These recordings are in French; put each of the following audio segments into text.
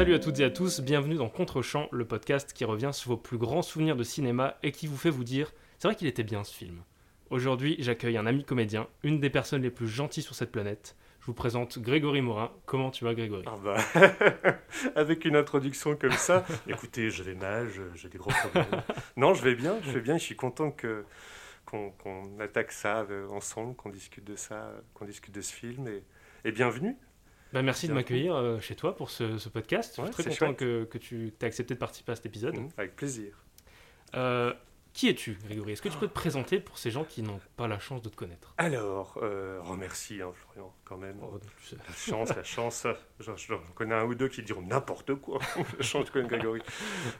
Salut à toutes et à tous, bienvenue dans Contre-champ, le podcast qui revient sur vos plus grands souvenirs de cinéma et qui vous fait vous dire c'est vrai qu'il était bien ce film. Aujourd'hui, j'accueille un ami comédien, une des personnes les plus gentilles sur cette planète. Je vous présente Grégory Morin. Comment tu vas, Grégory? Ah bah, avec une introduction comme ça, écoutez, je vais mal, j'ai des gros problèmes. non, je vais bien, je vais bien, je suis content que qu'on attaque ça euh, ensemble, qu'on discute de ça, euh, qu'on discute de ce film et, et bienvenue. Bah, Merci de m'accueillir euh, chez toi pour ce, ce podcast. Je Ouais, suis très content que, que tu aies accepté de participer à cet épisode. Mhm, Avec plaisir. Euh, qui es-tu, Grégory? Est-ce que tu peux te présenter pour ces gens qui n'ont pas la chance de te connaître? Alors, euh, remercie hein, Florian, quand même. Oh, tu sais. La chance, la chance. J'en j'en connais un ou deux qui diront n'importe quoi. La chance de connaître Grégory.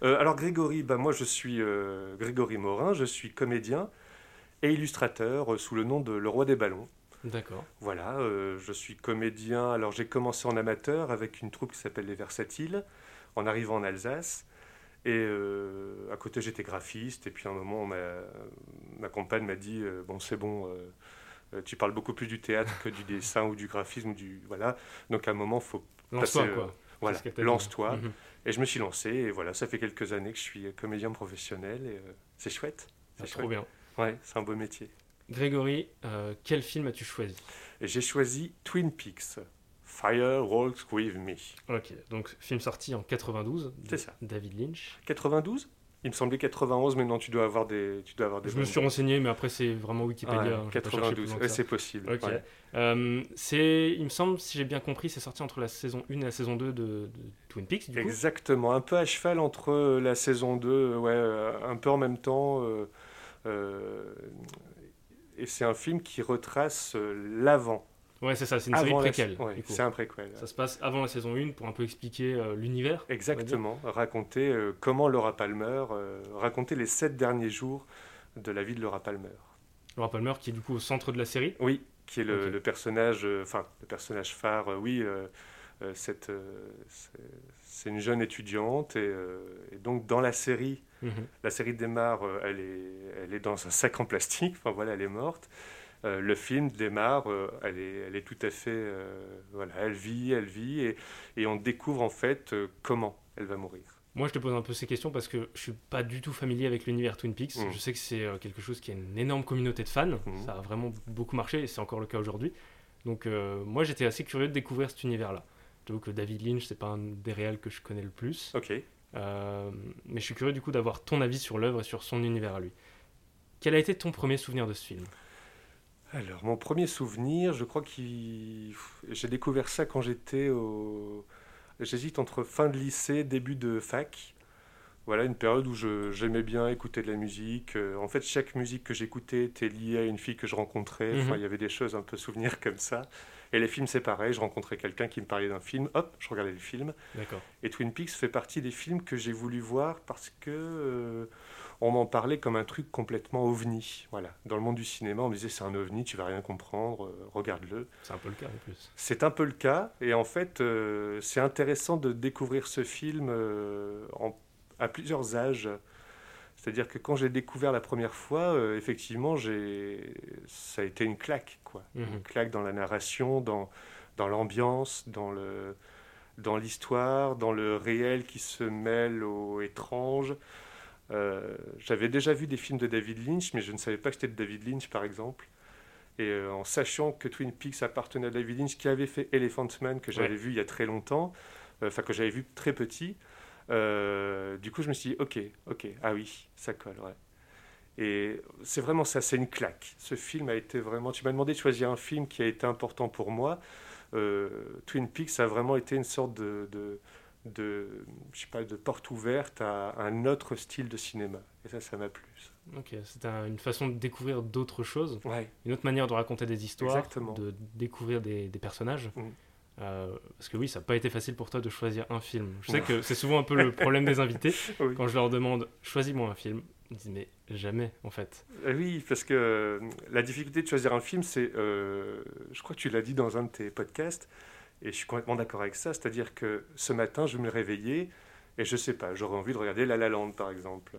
Euh, alors Grégory, bah, moi je suis euh, Grégory Morin, je suis comédien et illustrateur sous le nom de Le Roi des Ballons. D'accord. Voilà, euh, je suis comédien. Alors j'ai commencé en amateur avec une troupe qui s'appelle Les Versatiles, en arrivant en Alsace. Et euh, à côté j'étais graphiste. Et puis à un moment, ma, compagne m'a dit euh, Bon, c'est bon, tu parles beaucoup plus du théâtre que du dessin ou du graphisme. Du, voilà. Donc à un moment, faut Lance-toi, quoi. voilà, lance-toi. Mhm. Et je me suis lancé. Et voilà, ça fait quelques années que je suis comédien professionnel. Et c'est chouette. C'est C'est trop bien. Ouais, c'est un beau métier. Grégory, euh, quel film as-tu choisi? J'ai choisi Twin Peaks. Fire Walks With Me. Ok, donc film sorti en 92 de C'est ça. David Lynch. 92 Il me semblait 91, mais non, tu dois avoir des, tu dois avoir des. Je me suis renseigné, mais après c'est vraiment Wikipédia. Ouais, hein, chercher plus 92, loin que ouais, ça. c'est possible. Ok. ouais. Euh, c'est, il me semble, si j'ai bien compris, c'est sorti entre la saison 1 et la saison 2 de, de Twin Peaks, du coup. Exactement, un peu à cheval entre euh, la saison 2, euh, ouais, un peu en même temps. euh, euh, et c'est un film qui retrace euh, l'avant. Ouais, c'est ça, c'est une série Avant la- préquelle. ouais, c'est un préquel. Ça se passe avant la saison 1 pour un peu expliquer euh, l'univers. Exactement, raconter euh, comment Laura Palmer, euh, raconter les sept derniers jours de la vie de Laura Palmer. Laura Palmer qui est du coup au centre de la série. Oui, qui est le, personnage, enfin le personnage phare. oui, c'est- une jeune étudiante et, et donc dans la série, Mhm. la série démarre, euh, elle est, elle est dans un sac en plastique. Enfin voilà, elle est morte. Euh, le film démarre, euh, elle, est, elle est tout à fait, euh, voilà, elle vit, elle vit et, et on découvre en fait comment elle va mourir. Moi, je te pose un peu ces questions parce que je suis pas du tout familier avec l'univers Twin Peaks. Mhm. Je sais que c'est quelque chose qui a une énorme communauté de fans. Mhm. Ça a vraiment beaucoup marché et c'est encore le cas aujourd'hui. Donc, moi, j'étais assez curieux de découvrir cet univers-là. J'avoue que David Lynch, c'est pas un des réels que je connais le plus. Ok. Euh, mais je suis curieux du coup d'avoir ton avis sur l'œuvre et sur son univers à lui. Quel a été ton premier souvenir de ce film? Alors, mon premier souvenir, je crois que j'ai découvert ça quand j'étais au. J'hésite entre fin de lycée, début de fac. Voilà, une période où je- j'aimais bien écouter de la musique. Euh, En fait, chaque musique que j'écoutais était liée à une fille que je rencontrais. Enfin, Mhm. il y avait des choses un peu souvenirs comme ça. Et les films, c'est pareil. Je rencontrais quelqu'un qui me parlait d'un film. Hop, je regardais le film. D'accord. Et Twin Peaks fait partie des films que j'ai voulu voir parce que euh, on m'en parlait comme un truc complètement ovni. Voilà, dans le monde du cinéma, on me disait c'est un ovni, tu vas rien comprendre, euh, regarde-le. C'est un peu le cas en plus. C'est un peu le cas, et en fait, euh, c'est intéressant de découvrir ce film en- à plusieurs âges. C'est-à-dire que quand j'ai découvert la première fois, euh, effectivement, j'ai, ça a été une claque, quoi. Mhm. Une claque dans la narration, dans, dans l'ambiance, dans le, dans l'histoire, dans le réel qui se mêle au étrange. Euh, j'avais déjà vu des films de David Lynch, mais je ne savais pas que c'était de David Lynch, par exemple. Et euh, en sachant que Twin Peaks appartenait à David Lynch, qui avait fait Elephant Man, que j'avais Ouais. vu il y a très longtemps, enfin que j'avais vu très petit, euh, du coup je me suis dit, ok, ok, ah oui, ça colle, ouais. Et c'est vraiment ça, c'est une claque. Ce film a été vraiment... Tu m'as demandé de choisir un film qui a été important pour moi. Euh, Twin Peaks a vraiment été une sorte de, de, de, je sais pas, de porte ouverte à un autre style de cinéma. Et ça, ça m'a plu. Ok, c'est un- une façon de découvrir d'autres choses, Ouais, une autre manière de raconter des histoires, Exactement. de découvrir des, des personnages. Mhm. Euh, parce que oui, ça n'a pas été facile pour toi de choisir un film. Je sais que c'est souvent un peu le problème des invités. Oui. Quand je leur demande, choisis-moi un film, ils disent, mais jamais, en fait. Euh, Oui, parce que euh, la difficulté de choisir un film, c'est, euh, je crois que tu l'as dit dans un de tes podcasts, et je suis complètement d'accord avec ça, c'est-à-dire que ce matin, je vais me réveiller, et je sais pas, j'aurais envie de regarder La La Land, par exemple.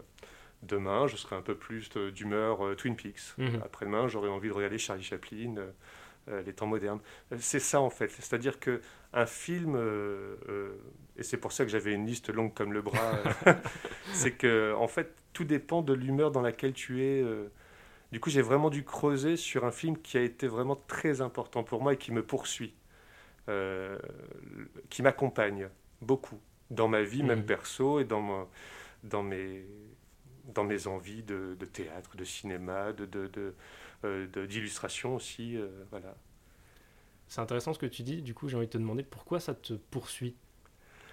Demain, je serai un peu plus d'humeur Twin Peaks. Mhm. Après-demain, j'aurais envie de regarder Charlie Chaplin. Euh, les temps modernes. C'est ça en fait, c'est-à-dire que un film, et c'est pour ça que j'avais une liste longue comme le bras, c'est que en fait tout dépend de l'humeur dans laquelle tu es. Du coup, j'ai vraiment dû creuser sur un film qui a été vraiment très important pour moi et qui me poursuit, qui m'accompagne beaucoup dans ma vie, même mmh. perso, et dans, dans, mes, dans mes envies de, théâtre, de cinéma, euh, de, de, aussi. Euh, voilà. C'est intéressant ce que tu dis. Du coup, j'ai envie de te demander pourquoi ça te poursuit?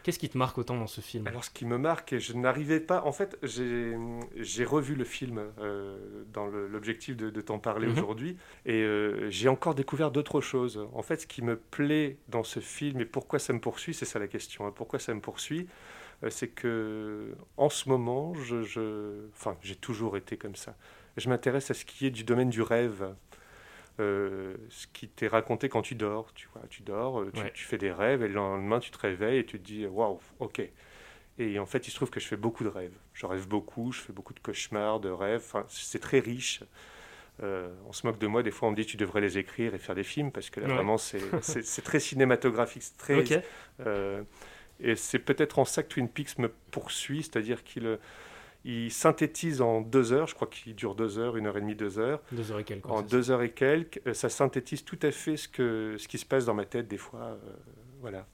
Qu'est-ce qui te marque autant dans ce film? Alors, ce qui me marque, je n'arrivais pas. En fait, j'ai revu le film euh, dans l'objectif de, t'en parler mhm. aujourd'hui, et euh, j'ai encore découvert d'autres choses. En fait, ce qui me plaît dans ce film et pourquoi ça me poursuit, c'est ça la question. Hein. pourquoi ça me poursuit euh, C'est que en ce moment, je, enfin, j'ai toujours été comme ça. Je m'intéresse à ce qui est du domaine du rêve. Euh, ce qui t'est raconté quand tu dors. Tu, vois, tu dors, euh, tu, fais des rêves et le lendemain tu te réveilles et tu te dis waouh, ok. Et en fait, il se trouve que je fais beaucoup de rêves. Je rêve beaucoup, je fais beaucoup de cauchemars, de rêves. Enfin, c'est très riche. Euh, on se moque de moi, des fois on me dit tu devrais les écrire et faire des films parce que là vraiment c'est très cinématographique, très. et c'est peut-être en ça que Twin Peaks me poursuit, c'est-à-dire qu'il il synthétise en deux heures, je crois qu'il dure deux heures, une heure et demie, deux heures. Deux heures et quelques. En deux heures et quelques, euh, ça synthétise tout à fait ce, que, ce qui se passe dans ma tête des fois. Euh, voilà.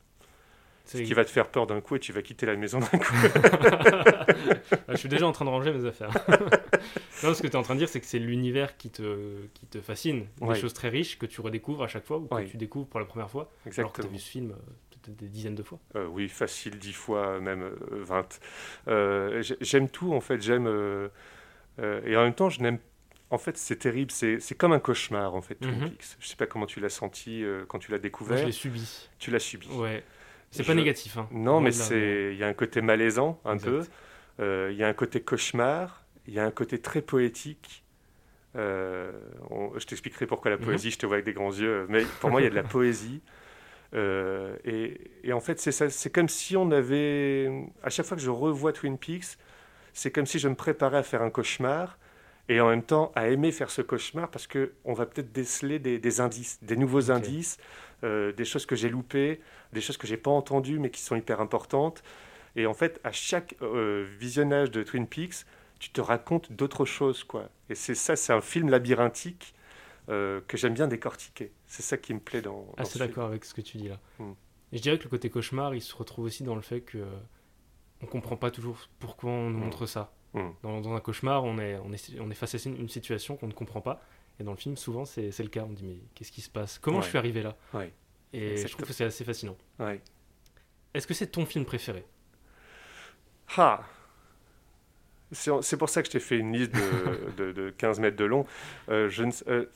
Ce qui va te faire peur d'un coup et tu vas quitter la maison d'un coup. je suis déjà en train de ranger mes affaires. non, ce que tu es en train de dire, c'est que c'est l'univers qui te, qui te fascine. Des choses très riches que tu redécouvres à chaque fois ou que tu découvres pour la première fois. Exactement. Alors que tu as vu ce film euh, des dizaines de fois. Euh, oui, facile, dix fois, même euh, vingt. Euh, j'aime tout, en fait. J'aime. et en même temps, je n'aime. En fait, c'est terrible. C'est comme un cauchemar, en fait, Twin mhm. Peaks. Je sais pas comment tu l'as senti quand tu l'as découvert. je l'ai subi. Tu l'as subi. Ouais. C'est pas négatif. Hein. Non, mais c'est. Il y a un côté malaisant, un peu. Il y a un côté cauchemar. Il y a un côté très poétique. je t'expliquerai pourquoi la mhm. poésie, je te vois avec des grands yeux, mais pour moi, il y a de la poésie. Euh, et, en fait, c'est comme si on avait. À chaque fois que je revois Twin Peaks, c'est comme si je me préparais à faire un cauchemar et en même temps à aimer faire ce cauchemar parce qu'on va peut-être déceler des, indices, des nouveaux indices, euh, des choses que j'ai loupées, des choses que j'ai pas entendues mais qui sont hyper importantes. Et en fait, à chaque euh, visionnage de Twin Peaks, tu te racontes d'autres choses. quoi. Et c'est ça, c'est un film labyrinthique euh, que j'aime bien décortiquer. C'est ça qui me plaît dans. Ah, c'est d'accord avec ce que tu dis là. Hmm. Et je dirais que le côté cauchemar, il se retrouve aussi dans le fait que on comprend pas toujours pourquoi on nous hmm. montre ça. Hmm. Dans, un cauchemar, on est, on est, on est face à une situation qu'on ne comprend pas. Et dans le film, souvent, c'est le cas. On dit mais qu'est-ce qui se passe? Comment je suis arrivé là? Et je trouve que c'est assez fascinant. Est-ce que c'est ton film préféré? Ah c'est pour ça que je t'ai fait une liste de, 15 mètres de long. Euh, euh,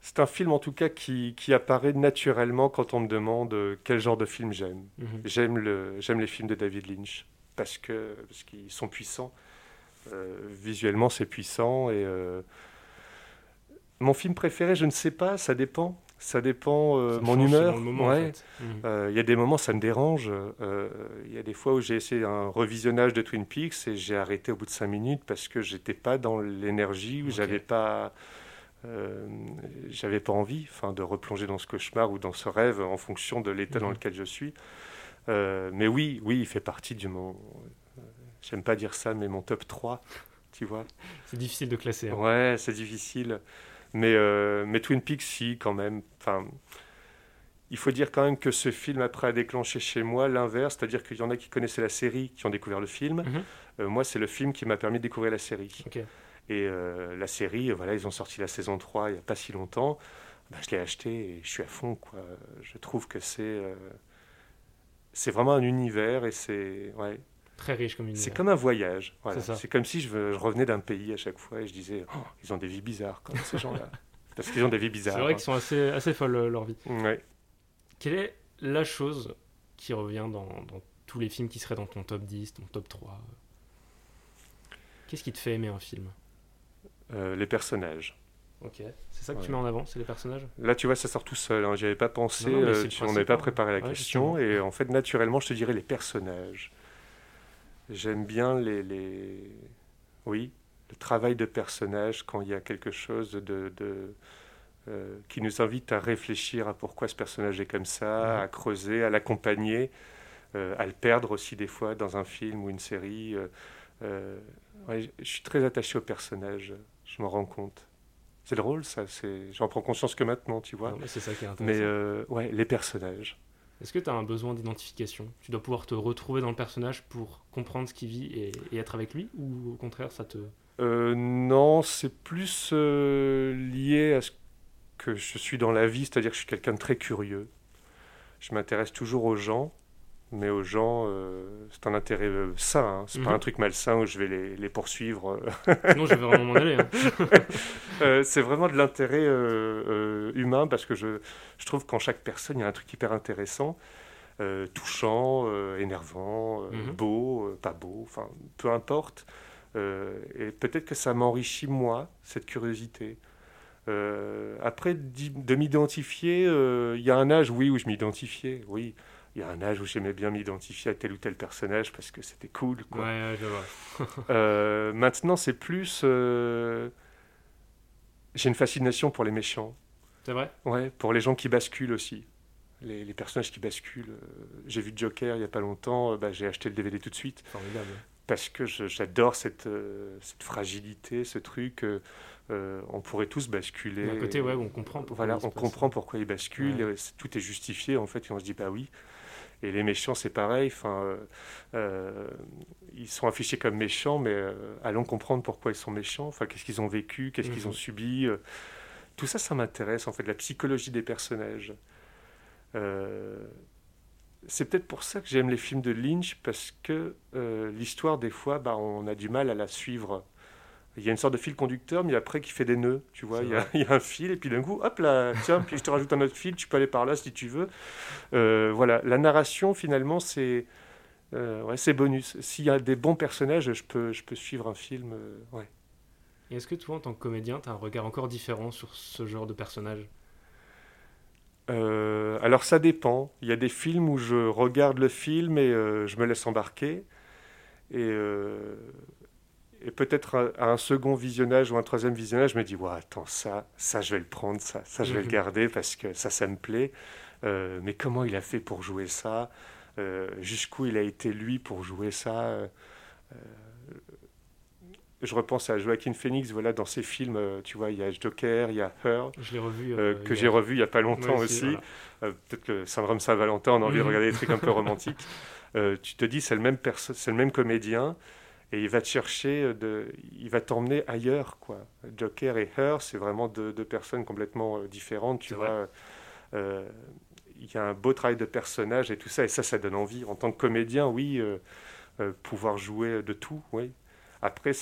c'est un film en tout cas qui, apparaît naturellement quand on me demande euh, quel genre de film j'aime. Mhm. J'aime les films de David Lynch parce qu'ils parce qu'ils sont puissants. visuellement, c'est puissant. Et mon film préféré, je ne sais pas, ça dépend ça dépend euh, mon humeur. Il euh, y a des moments ça me dérange. Il euh, y a des fois où j'ai essayé un revisionnage de Twin Peaks et j'ai arrêté au bout de cinq minutes parce que j'étais pas dans l'énergie ou j'avais pas j'avais pas envie enfin de replonger dans ce cauchemar ou dans ce rêve en fonction de l'état dans mhm. lequel je suis. mais oui, oui, il fait partie du mon j'aime pas dire ça mais mon top 3, tu vois. C'est difficile de classer. Hein. Ouais, c'est difficile. Mais, euh, mais Twin Peaks, si, quand même. Enfin, il faut dire quand même que ce film, après, a déclenché chez moi l'inverse, c'est-à-dire qu'il y en a qui connaissaient la série, qui ont découvert le film. Mhm. Euh, moi, c'est le film qui m'a permis de découvrir la série. Et euh, la série, voilà, ils ont sorti la saison 3 il n'y a pas si longtemps. Bah, je l'ai acheté et je suis à fond. Quoi. Je trouve que c'est c'est vraiment un univers et c'est ouais, Très riche comme C'est comme un voyage. C'est comme si je, revenais d'un pays à chaque fois et je disais, oh, ils ont des vies bizarres, comme ces gens-là. Parce qu'ils ont des vies bizarres. C'est vrai qu'ils sont assez, assez folles, euh, leur vie. Quelle est la chose qui revient dans, tous les films qui seraient dans ton top 10, ton top 3 Qu'est-ce qui te fait aimer un film? Euh, Les personnages. Ok, c'est ça que tu mets en avant, c'est les personnages? Là, tu vois, ça sort tout seul. Hein. J'y avais pas pensé, euh, on n'avait pas hein. préparé la question. Et en fait, naturellement, je te dirais les personnages. J'aime bien les, les, Oui, le travail de personnage quand il y a quelque chose de, de qui nous invite à réfléchir à pourquoi ce personnage est comme ça, à creuser, à l'accompagner, à le perdre aussi des fois dans un film ou une série. je suis très attaché au personnage, je m'en rends compte. C'est drôle, ça. J'en prends conscience que maintenant, tu vois. c'est ça qui est intéressant. Mais ouais, les personnages. Est-ce que tu as un besoin d'identification? Tu dois pouvoir te retrouver dans le personnage pour comprendre ce qu'il vit et, être avec lui? Ou au contraire, ça te... Euh, non, c'est plus euh, lié à ce que je suis dans la vie, c'est-à-dire que je suis quelqu'un de très curieux. Je m'intéresse toujours aux gens, mais aux gens, euh, c'est un intérêt euh, sain, hein. c'est pas mhm. un truc malsain où je vais les, les poursuivre. non, je vais vraiment m'en aller. Hein. Euh, c'est vraiment de l'intérêt humain parce que je, je trouve qu'en chaque personne, il y a un truc hyper intéressant, touchant, énervant, mhm. beau, pas beau, enfin, peu importe. et peut-être que ça m'enrichit, moi, cette curiosité. après, de m'identifier, il y a un âge, oui, où je m'identifiais, oui il y a un âge où j'aimais bien m'identifier à tel ou tel personnage parce que c'était cool. Quoi. Ouais, je vois. Euh, maintenant, c'est plus. Euh, j'ai une fascination pour les méchants. C'est vrai? Ouais, pour les gens qui basculent aussi. Les, les personnages qui basculent. Euh, j'ai vu Joker il n'y a pas longtemps, bah, j'ai acheté le DVD tout de suite. Formidable. Parce que j'adore cette, cette fragilité, ce truc. on pourrait tous basculer. D'un côté, ouais, on comprend pourquoi. Voilà, on comprend pourquoi ils basculent. Tout est justifié en fait, et on se dit bah oui. Et les méchants, c'est pareil. Enfin, euh, euh, ils sont affichés comme méchants, mais euh, allons comprendre pourquoi ils sont méchants. Enfin, qu'est-ce qu'ils ont vécu, qu'est-ce qu'ils ont mhm. subi. tout ça, ça m'intéresse, en fait, la psychologie des personnages. c'est peut-être pour ça que j'aime les films de Lynch, parce que l'histoire, des fois, bah, on a du mal à la suivre il y a une sorte de fil conducteur, mais après qui fait des nœuds, tu vois. Il y, a, un fil, et puis d'un coup, hop là, tiens, puis je te rajoute un autre fil, tu peux aller par là si tu veux. Euh, voilà, la narration, finalement, c'est euh, ouais, c'est bonus. S'il y a des bons personnages, je peux, je peux suivre un film. Euh, ouais. Et est-ce que toi, en tant que comédien, tu as un regard encore différent sur ce genre de personnage? Alors ça dépend. Il y a des films où je regarde le film et je me laisse embarquer. Et et peut-être à, un second visionnage ou un troisième visionnage, je me dis, ouais, attends, ça, ça, je vais le prendre, ça, ça, je vais le mhm. garder parce que ça, ça me plaît. Euh, mais comment il a fait pour jouer ça? Euh, Jusqu'où il a été lui pour jouer ça? Euh, Je repense à Joaquin Phoenix, voilà, dans ses films, tu vois, il y a Joker, il y a Her, je revu, que j'ai revu il n'y a pas longtemps aussi. peut-être que Syndrome Saint-Valentin, on a envie de regarder des trucs un peu romantiques. tu te dis, c'est le, même c'est le même comédien et il va te chercher, euh, de, il va t'emmener ailleurs. quoi. Joker et Her, c'est vraiment deux, personnes complètement euh, différentes. Tu vois, euh, il y a un beau travail de personnage et tout ça, et ça, ça donne envie. En tant que comédien, oui, pouvoir jouer de tout, oui. Après,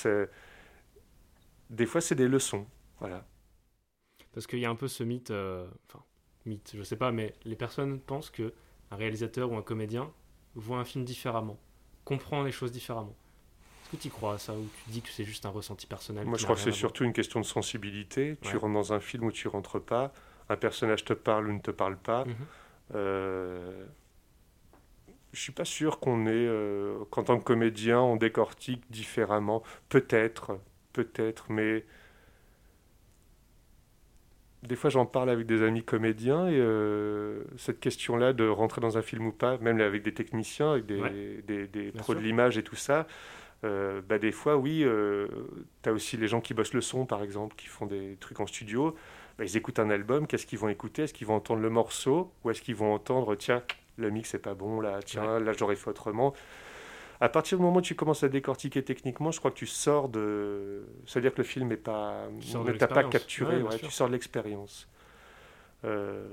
des fois, c'est des leçons, voilà. Parce qu'il y a un peu ce mythe, enfin, mythe, je sais pas, mais les personnes pensent que un réalisateur ou un comédien voit un film différemment, comprend les choses différemment. Est-ce que tu crois à ça ou tu dis que c'est juste un ressenti personnel Moi, je crois que c'est surtout une question de sensibilité. Tu rentres dans un film ou tu rentres pas. Un personnage te parle ou ne te parle pas. Je mhm. euh, je suis pas sûr qu'on est, euh, qu'en tant que comédien, on décortique différemment. Peut-être, peut-être, mais des fois j'en parle avec des amis comédiens et euh, cette question-là de rentrer dans un film ou pas, même avec des techniciens, avec des, des, pros de l'image et tout ça, euh, bah, des fois, oui, euh, tu as aussi les gens qui bossent le son, par exemple, qui font des trucs en studio. Bah, ils écoutent un album, qu'est-ce qu'ils vont écouter? Est-ce qu'ils vont entendre le morceau? Ou est-ce qu'ils vont entendre, tiens, le mix c'est pas bon, là, tiens, là j'aurais fait autrement? À partir du moment où tu commences à décortiquer techniquement, je crois que tu sors de. C'est-à-dire que le film n'est pas. ne t'a pas capturé, tu sors de l'expérience. Euh,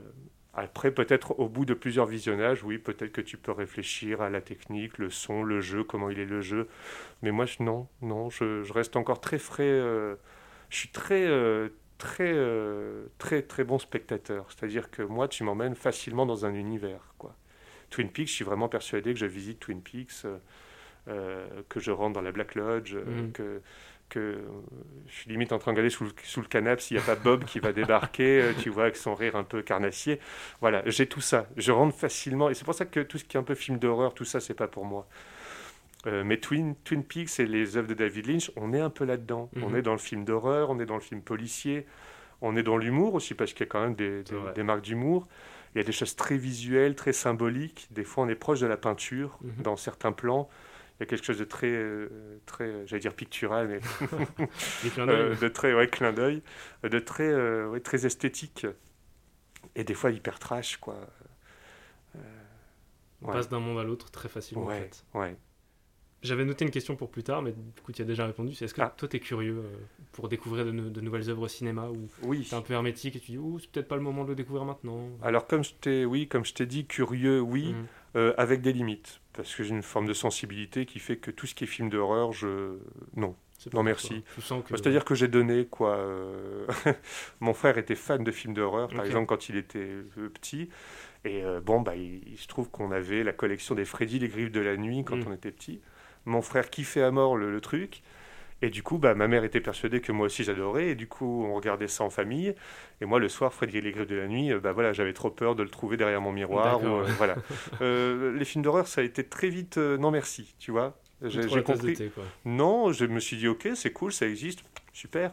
après, peut-être au bout de plusieurs visionnages, oui, peut-être que tu peux réfléchir à la technique, le son, le jeu, comment il est le jeu. Mais moi, je, non, non, je, reste encore très frais. Euh, je suis très, euh, très, euh, très, très bon spectateur. C'est-à-dire que moi, tu m'emmènes facilement dans un univers. Quoi. Twin Peaks, je suis vraiment persuadé que je visite Twin Peaks, que je rentre dans la Black Lodge, mmh. que que je suis limite en train de regarder sous le, sous le canapé s'il n'y a pas Bob qui va débarquer, euh, tu vois, avec son rire un peu carnassier. Voilà, j'ai tout ça. Je rentre facilement. Et c'est pour ça que tout ce qui est un peu film d'horreur, tout ça, c'est pas pour moi. Euh, mais Twin, Twin Peaks et les œuvres de David Lynch, on est un peu là-dedans. On mhm. est dans le film d'horreur, on est dans le film policier, on est dans l'humour aussi, parce qu'il y a quand même des, des, marques d'humour. Il y a des choses très visuelles, très symboliques. Des fois, on est proche de la peinture mhm. dans certains plans. Il y a quelque chose de très, euh, très j'allais dire pictural, mais euh, de très ouais, clin d'œil, de très, euh, très esthétique. Et des fois hyper trash, quoi. on passe d'un monde à l'autre très facilement, ouais, en fait. Ouais. J'avais noté une question pour plus tard, mais du coup, tu as déjà répondu. C'est est-ce que ah. toi, tu es curieux euh, pour découvrir de, nouvelles œuvres au cinéma ou oui. tu es un peu hermétique et tu dis, c'est peut-être pas le moment de le découvrir maintenant? Alors, comme je t'ai oui, comme je t'ai dit, curieux, oui, euh, avec des limites. Parce que j'ai une forme de sensibilité qui fait que tout ce qui est film d'horreur, je. Non. Non, merci. C'est-à-dire que j'ai donné, quoi. Euh, mon frère était fan de films d'horreur, par exemple, quand il était petit. Et bon, bah, il, se trouve qu'on avait la collection des Freddy, les griffes de la nuit quand mhm. on était petit. Mon frère kiffait à mort le, truc. Et du coup, bah, ma mère était persuadée que moi aussi j'adorais. Et du coup, on regardait ça en famille. Et moi, le soir, Freddy et les griffes de la nuit, bah, voilà, j'avais trop peur de le trouver derrière mon miroir. Euh, voilà. Euh, les films d'horreur, ça a été très vite euh, non merci, tu vois. J'ai compris. non, je me suis dit, ok, c'est cool, ça existe, super.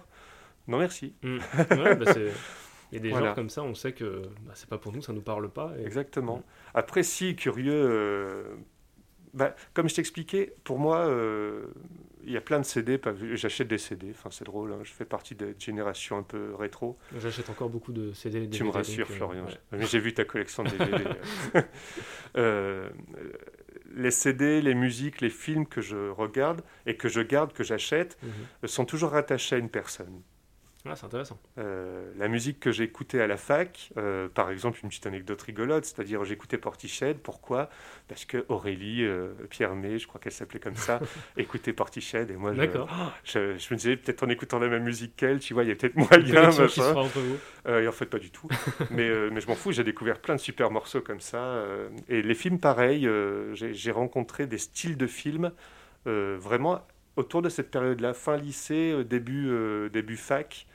Non merci. Hmm. Bah, il y a des gens comme ça, on sait que bah, c'est pas pour nous, ça nous parle pas. Exactement. Hmm. Après, si, curieux, bah, comme je t'expliquais, pour moi, euh, il y a plein de CD. J'achète des CD, enfin, c'est drôle, hein, je fais partie de génération un peu rétro. J'achète encore beaucoup de CD. tu me rassures, euh, Florian. J'ai vu ta collection de DVD. Euh, les CD, les musiques, les films que je regarde et que je garde, que j'achète, mhm. sont toujours rattachés à une personne. Ah, c'est intéressant. Euh, la musique que j'ai écoutée à la fac, euh, par exemple, une petite anecdote rigolote, c'est-à-dire j'écoutais Portiched. Pourquoi? Parce que Aurélie euh, Pierre May, je crois qu'elle s'appelait comme ça, écoutait Portiched. Et moi, je, je, me disais, peut-être en écoutant la même musique qu'elle, tu vois, il y a peut-être moyen. Machin. Entre vous. et en fait, pas du tout. mais, mais je m'en fous, j'ai découvert plein de super morceaux comme ça. et les films, pareil, j'ai rencontré des styles de films vraiment autour de cette période-là, fin lycée, début, début fac,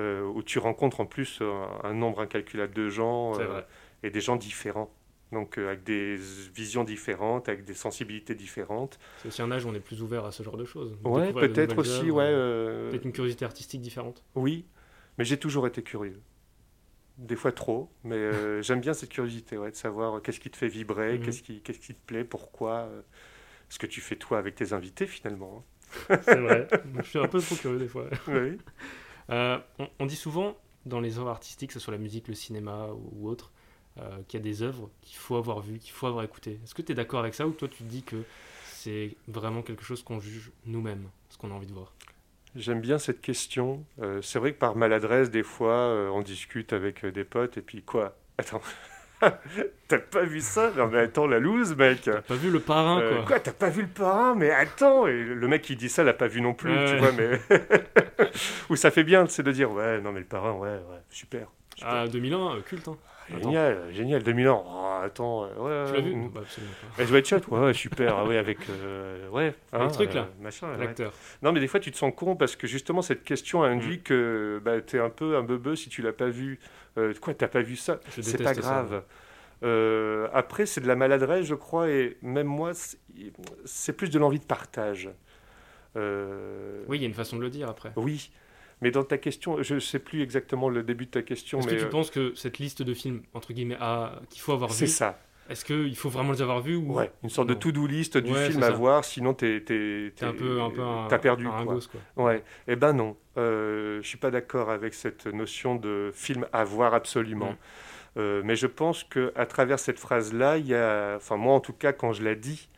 euh, où tu rencontres en plus un, nombre incalculable de gens euh, et des gens différents. Donc euh, avec des visions différentes, avec des sensibilités différentes. C'est aussi un âge où on est plus ouvert à ce genre de choses. Ouais, peut-être aussi, ouais. Peut-être une curiosité artistique différente. Oui, mais j'ai toujours été curieux. Des fois trop, mais j'aime bien cette curiosité, ouais, de savoir qu'est-ce qui te fait vibrer, mhm. qu'est-ce qui, qu'est-ce qui te plaît, pourquoi, ce que tu fais toi avec tes invités finalement. Hein. C'est vrai, je suis un peu trop curieux des fois. Oui. Euh, on, dit souvent dans les œuvres artistiques, que ce soit la musique, le cinéma ou, autre, euh, qu'il y a des œuvres qu'il faut avoir vues, qu'il faut avoir écoutées. Est-ce que tu es d'accord avec ça ou toi tu te dis que c'est vraiment quelque chose qu'on juge nous-mêmes, ce qu'on a envie de voir? J'aime bien cette question. Euh, c'est vrai que par maladresse, des fois, on discute avec des potes et puis quoi? Attends, T'as pas vu ça Non mais attends, la loose, mec. T'as pas vu le parrain, quoi. Quoi, t'as pas vu le parrain Mais attends Et le mec qui dit ça l'a pas vu non plus, tu vois, mais... Ou ça fait bien, c'est de dire, ouais, non mais le parrain, ouais, ouais, super. Ah, 2001, euh, culte, hein. Génial, génial, 2001. Oh, attends, ouais. Tu l'as vu bah, Absolument pas. Je vais ouais, super, ah, ouais, avec, euh, ouais, hein, le truc là, euh, machin, l'acteur. Non, mais des fois tu te sens con parce que justement cette question induit mm. que bah, t'es un peu un bebeu si tu l'as pas vu. Euh, quoi, t'as pas vu ça? C'est pas grave. Euh, après, c'est de la maladresse, je crois, et même moi, c'est plus de l'envie de partage. Euh, oui, il y a une façon de le dire après. Oui, mais dans ta question, je ne sais plus exactement le début de ta question. Est-ce que tu penses que cette liste de films, entre guillemets, qu'il faut avoir vu C'est ça. Est-ce qu'il faut vraiment les avoir vus ou... Ouais, une sorte de to-do list du film à voir, sinon tu es, un peu, un peu as perdu. Un quoi. quoi. Ouais, eh ben non, euh, je suis pas d'accord avec cette notion de film à voir absolument. Mm. Euh, mais je pense que à travers cette phrase-là, il y a, enfin moi en tout cas quand je la dis,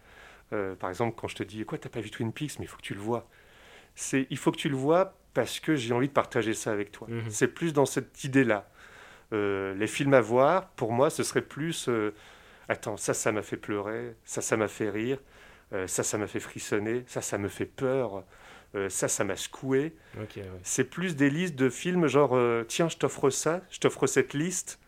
euh, par exemple quand je te dis quoi, t'as pas vu Twin Peaks, mais il faut que tu le vois. C'est, il faut que tu le vois parce que j'ai envie de partager ça avec toi. Mm-hmm. C'est plus dans cette idée-là. les films à voir, pour moi, ce serait plus attends, ça, ça m'a fait pleurer, ça, ça m'a fait rire, euh, ça, ça m'a fait frissonner, ça, ça me fait peur, euh, ça, ça m'a secoué. C'est plus des listes de films genre, euh, tiens, je t'offre ça, je t'offre cette liste,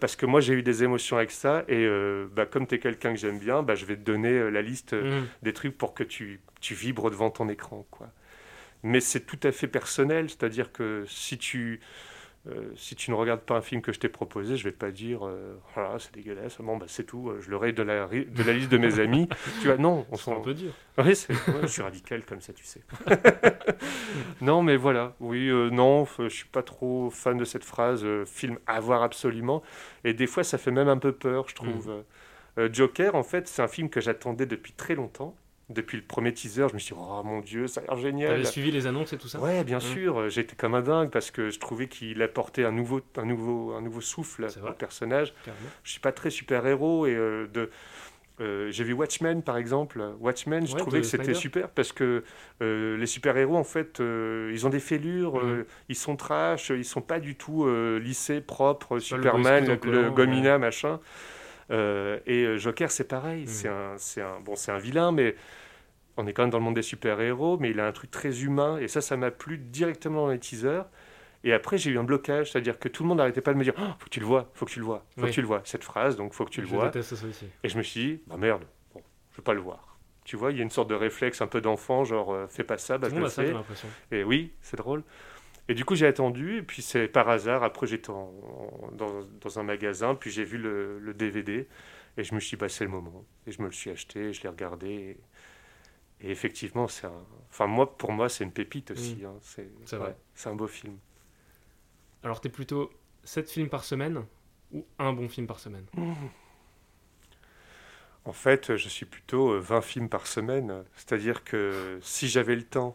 parce que moi j'ai eu des émotions avec ça, et bah, comme tu es quelqu'un que j'aime bien, bah, je vais te donner la liste mmh. des trucs pour que tu, tu vibres devant ton écran. quoi. Mais c'est tout à fait personnel, c'est-à-dire que si tu euh, si tu ne regardes pas un film que je t'ai proposé, je vais pas dire euh, voilà c'est dégueulasse, bon bah c'est tout, euh, je le de la, de la liste de mes amis. tu vois, non, on s'en peut dire. Oui, je suis radical comme ça, tu sais. non, mais voilà, oui, non, je suis pas trop fan de cette phrase film à voir absolument, et des fois ça fait même un peu peur, je trouve. Mm. Joker, en fait, c'est un film que j'attendais depuis très longtemps depuis le premier teaser, je me suis dit, oh mon dieu, ça a l'air génial. T'avais suivi les annonces et tout ça Ouais, bien mmh. sûr. J'étais comme un dingue parce que je trouvais qu'il apportait un nouveau, un nouveau, un nouveau souffle au personnage. Carrément. Je suis pas très super-héros et euh, de. Euh, j'ai vu Watchmen par exemple. Watchmen, je trouvais que c'était super parce que euh, les super-héros en fait, ils ont des fêlures, mmh. ils sont trash, ils sont pas du tout lissés, propres, Superman, le, Gomina, machin. Et Joker, c'est pareil. Mmh. C'est un, c'est un, bon, c'est un vilain, mais on est quand même dans le monde des super-héros, mais il a un truc très humain, et ça, ça m'a plu directement dans les teasers. Et après, j'ai eu un blocage, c'est-à-dire que tout le monde n'arrêtait pas de me dire oh, faut que tu le vois, faut que tu le vois, faut que tu le vois, cette phrase, donc faut que tu le vois. Et je me suis dit bah merde, bon, je veux pas le voir. Tu vois, il y a une sorte de réflexe un peu d'enfant, genre euh, fais pas ça, bah je le fais. et oui, c'est drôle. Et du coup, j'ai attendu, et puis c'est par hasard, après j'étais dans, dans, un magasin, puis j'ai vu le, le, DVD, et je me suis dit bah c'est le moment. Et je me le suis acheté, je l'ai regardé. Et et effectivement, c'est un... enfin, moi, pour moi, c'est une pépite aussi. Mm. Hein. C'est vrai. C'est un beau film. Alors, tu es plutôt 7 films par semaine ou un bon film par semaine? En fait, je suis plutôt 20 euh, films par semaine. C'est-à-dire que si j'avais le temps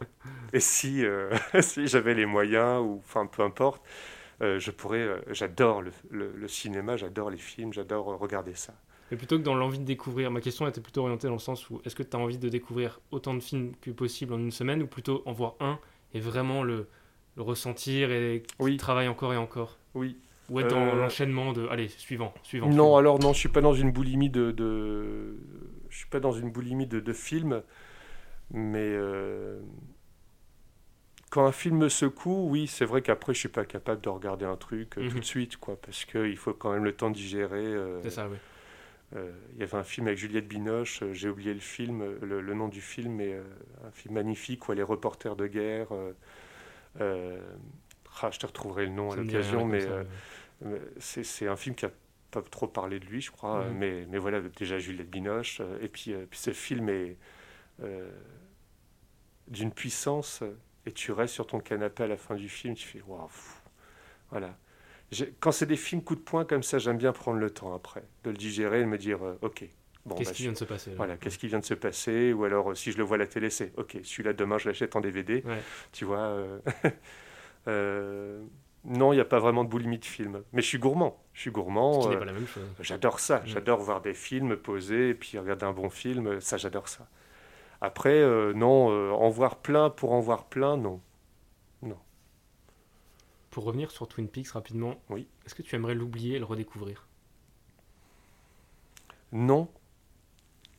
et si, euh, si j'avais les moyens, ou enfin peu importe, euh, je pourrais. j'adore le, le, cinéma, j'adore les films, j'adore regarder ça. Mais plutôt que dans l'envie de découvrir, ma question était plutôt orientée dans le sens où est-ce que tu as envie de découvrir autant de films que possible en une semaine ou plutôt en voir un et vraiment le, le ressentir et oui. travailler encore et encore? Oui. Ou être dans euh, l'enchaînement de allez, suivant, suivant. Non, alors non, je suis pas dans une boulimie de, de... je suis pas dans une boulimie de, de films, mais euh, quand un film me secoue, oui, c'est vrai qu'après je suis pas capable de regarder un truc euh, tout mhm. de suite, quoi, parce qu'il faut quand même le temps de digérer. c'est ça, oui. Euh, il y avait un film avec Juliette Binoche, j'ai oublié le film, euh, le, nom du film, mais un film magnifique où elle est reporter de guerre. Ah, je te retrouverai le nom à l'occasion, mais c'est un film qui a pas trop parlé de lui, je crois. Mais, mais voilà, déjà Juliette Binoche. et puis, puis ce film est d'une puissance. Et tu restes sur ton canapé à la fin du film, tu fais waouh. Voilà quand c'est des films coup de poing comme ça, j'aime bien prendre le temps après de le digérer et de me dire euh, ok. Bon, qu'est-ce bah, qui vient de se passer Voilà, qu'est-ce qui vient de se passer Ou alors, euh, si je le vois à la télé, c'est ok, celui-là, demain, je l'achète en DVD. Tu vois euh, Non, il n'y a pas vraiment de boulimie de film. Mais je suis gourmand. Je suis gourmand. Ce pas la même chose. J'adore ça. J'adore voir des films, poser, et puis regarder un bon film. Ça, j'adore ça. Après, non, en voir plein pour en voir plein, non. Non. Pour revenir sur Twin Peaks rapidement, oui. est-ce que tu aimerais l'oublier et le redécouvrir? Non.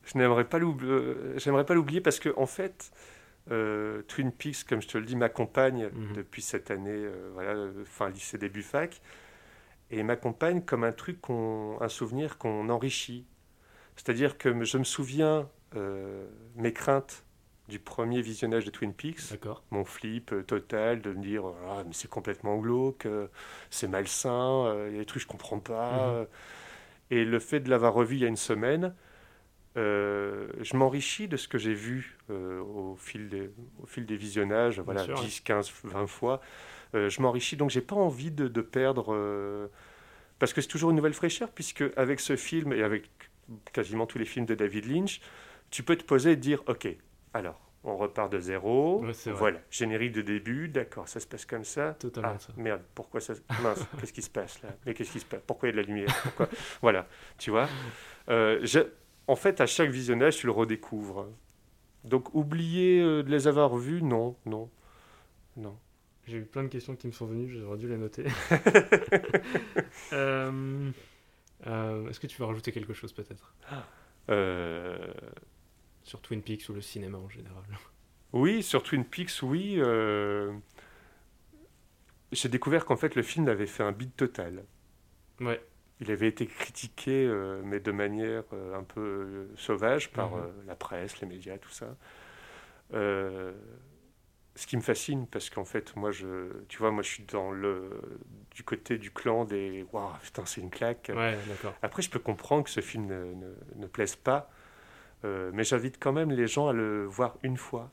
Je n'aimerais pas l'oublier. Euh, j'aimerais pas l'oublier parce que en fait, euh, Twin Peaks, comme je te le dis, m'accompagne mhm. depuis cette année, euh, voilà, fin lycée début fac, et m'accompagne comme un truc, un souvenir qu'on enrichit. C'est-à-dire que je me souviens mes craintes du premier visionnage de Twin Peaks. Mon flip euh, total de me dire ah, mais c'est complètement glauque, euh, c'est malsain, euh, il y a des trucs que je comprends pas. Mhm. Et le fait de l'avoir revu il y a une semaine, je m'enrichis de ce que j'ai vu au, fil des, au fil des visionnages, voilà, 10, 15, 20 fois. je m'enrichis, donc j'ai pas envie de, de perdre. parce que c'est toujours une nouvelle fraîcheur, puisque avec ce film et avec quasiment tous les films de David Lynch, tu peux te poser et te dire ok, alors, on repart de zéro. voilà, générique de début, d'accord, ça se passe comme ça. Totalement ah, Merde, pourquoi ça. Mince, qu'est-ce qui se passe là? Mais qu'est-ce qui se passe? Pourquoi il y a de la lumière? Pourquoi... Voilà, tu vois? Euh, en fait, à chaque visionnage, tu le redécouvres. Donc, oublier euh, de les avoir vus, non, non, non. J'ai eu plein de questions qui me sont venues, j'aurais dû les noter. Euh, est-ce que tu veux rajouter quelque chose peut-être? Sur Twin Peaks ou le cinéma en général? Oui, sur Twin Peaks, oui. Euh, j'ai découvert qu'en fait le film avait fait un bid total. Ouais. Il avait été critiqué, euh, mais de manière euh, un peu sauvage par mhm. la presse, les médias, tout ça. ce qui me fascine, parce qu'en fait, moi, je, tu vois, moi, je suis dans le, du côté du clan des, waouh, putain, c'est une claque. Ouais. Après, je peux comprendre que ce film ne, ne, ne plaise pas, euh, mais j'invite quand même les gens à le voir une fois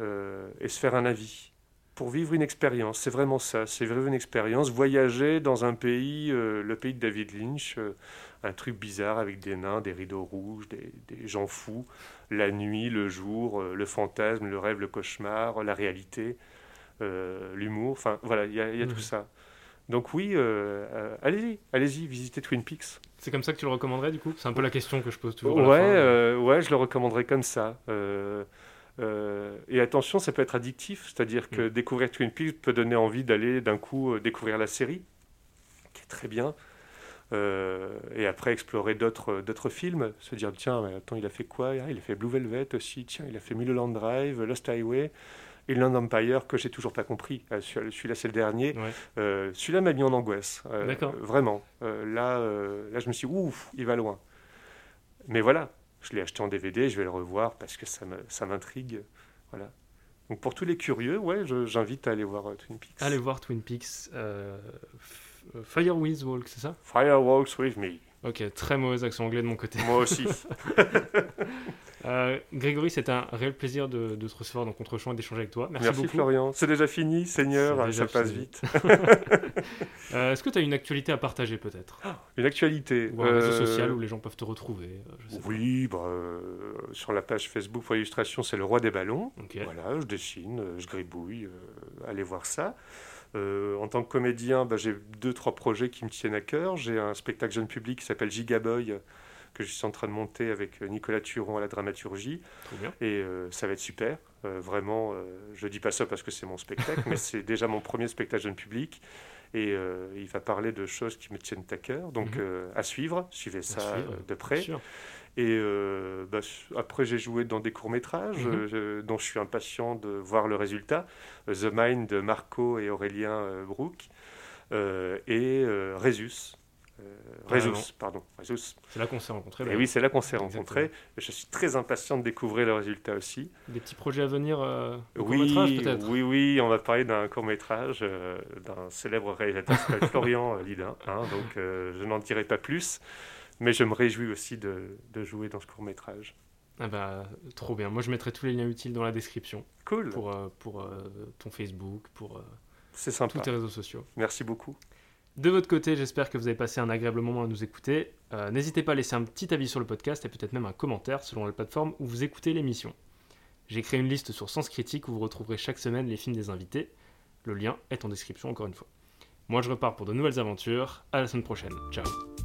euh, et se faire un avis pour vivre une expérience. C'est vraiment ça, c'est vivre une expérience, voyager dans un pays, euh, le pays de David Lynch, euh, un truc bizarre avec des nains, des rideaux rouges, des, des gens fous, la nuit, le jour, euh, le fantasme, le rêve, le cauchemar, la réalité, l'humour, enfin voilà, il y a, y a Mhm. tout ça. Donc oui, allez-y, allez-y, visitez Twin Peaks. C'est comme ça que tu le recommanderais du coup? C'est un peu la question que je pose toujours. à la Ouais, fin. ouais, je le recommanderais comme ça. Euh, euh, et attention, ça peut être addictif, c'est-à-dire que découvrir Twin Peaks peut donner envie d'aller d'un coup euh, découvrir la série, qui est très bien, Euh, et après explorer d'autres d'autres films, se dire tiens, mais attends, il a fait quoi Ah, Il a fait Blue Velvet aussi, tiens, il a fait Mulholland Drive, Lost Highway, Inland Empire que j'ai toujours pas compris. Euh, celui- Celui-là, c'est le dernier. Ouais. Euh, Celui-là m'a mis en angoisse. Euh, D'accord. Vraiment. Là, là, je me suis dit, ouf, il va loin. Mais voilà, je l'ai acheté en DVD, je vais le revoir parce que ça m'intrigue. Voilà. Donc pour tous les curieux, ouais, j'invite à aller voir euh, Twin Peaks. Allez voir Twin Peaks. euh, euh, Fire with Walk, c'est ça? Firewalks with me. Ok, très mauvais accent anglais de mon côté. Moi aussi. Euh, Grégory, c'était un réel plaisir de, de te recevoir dans Contre-champ et d'échanger avec toi. Merci, Merci, beaucoup. Florian. C'est déjà fini, Seigneur, C'est déjà ça passe fini. vite. Euh, Est-ce que tu as une actualité à partager peut-être? Une actualité. Ou un réseau euh, social où les gens peuvent te retrouver je sais pas. Oui, bah, euh, sur la page Facebook pour illustration, c'est le roi des ballons. Voilà, je dessine, je gribouille, euh, allez voir ça. Euh, en tant que comédien, bah, j'ai deux, trois projets qui me tiennent à cœur. J'ai un spectacle jeune public qui s'appelle Gigaboy, que je suis en train de monter avec euh, Nicolas Turon à la dramaturgie. Bien. Et euh, ça va être super. Euh, vraiment, je dis pas ça parce que c'est mon spectacle, mais c'est déjà mon premier spectacle jeune public. Et il va parler de choses qui me tiennent à cœur. Donc Mhm. à suivre, suivez ça suivre, de près. Et bah, après, j'ai joué dans des courts-métrages Mhm. dont je suis impatient de voir le résultat. The Mind de Marco et Aurélien Brook. et Résus. Euh, Résus, pardon. C'est là qu'on s'est rencontrés. Et d'ailleurs. oui, c'est là qu'on s'est rencontrés. Je suis très impatient de découvrir le résultat aussi. Des petits projets à venir euh, Oui, peut-être? oui, oui, on va parler d'un court-métrage euh, d'un célèbre réalisateur qui s'appelle Florian euh, Lidin. hein, donc, euh, je n'en dirai pas plus. Mais je me réjouis aussi de, de jouer dans ce court-métrage. Ah bah, trop bien. Moi, je mettrai tous les liens utiles dans la description Cool, pour, pour ton Facebook, pour tous tes réseaux sociaux. Merci beaucoup. De votre côté, j'espère que vous avez passé un agréable moment à nous écouter. Euh, N'hésitez pas à laisser un petit avis sur le podcast et peut-être même un commentaire selon la plateforme où vous écoutez l'émission. J'ai créé une liste sur Sens Critique où vous retrouverez chaque semaine les films des invités. Le lien est en description encore une fois. Moi je repars pour de nouvelles aventures. À la semaine prochaine. Ciao.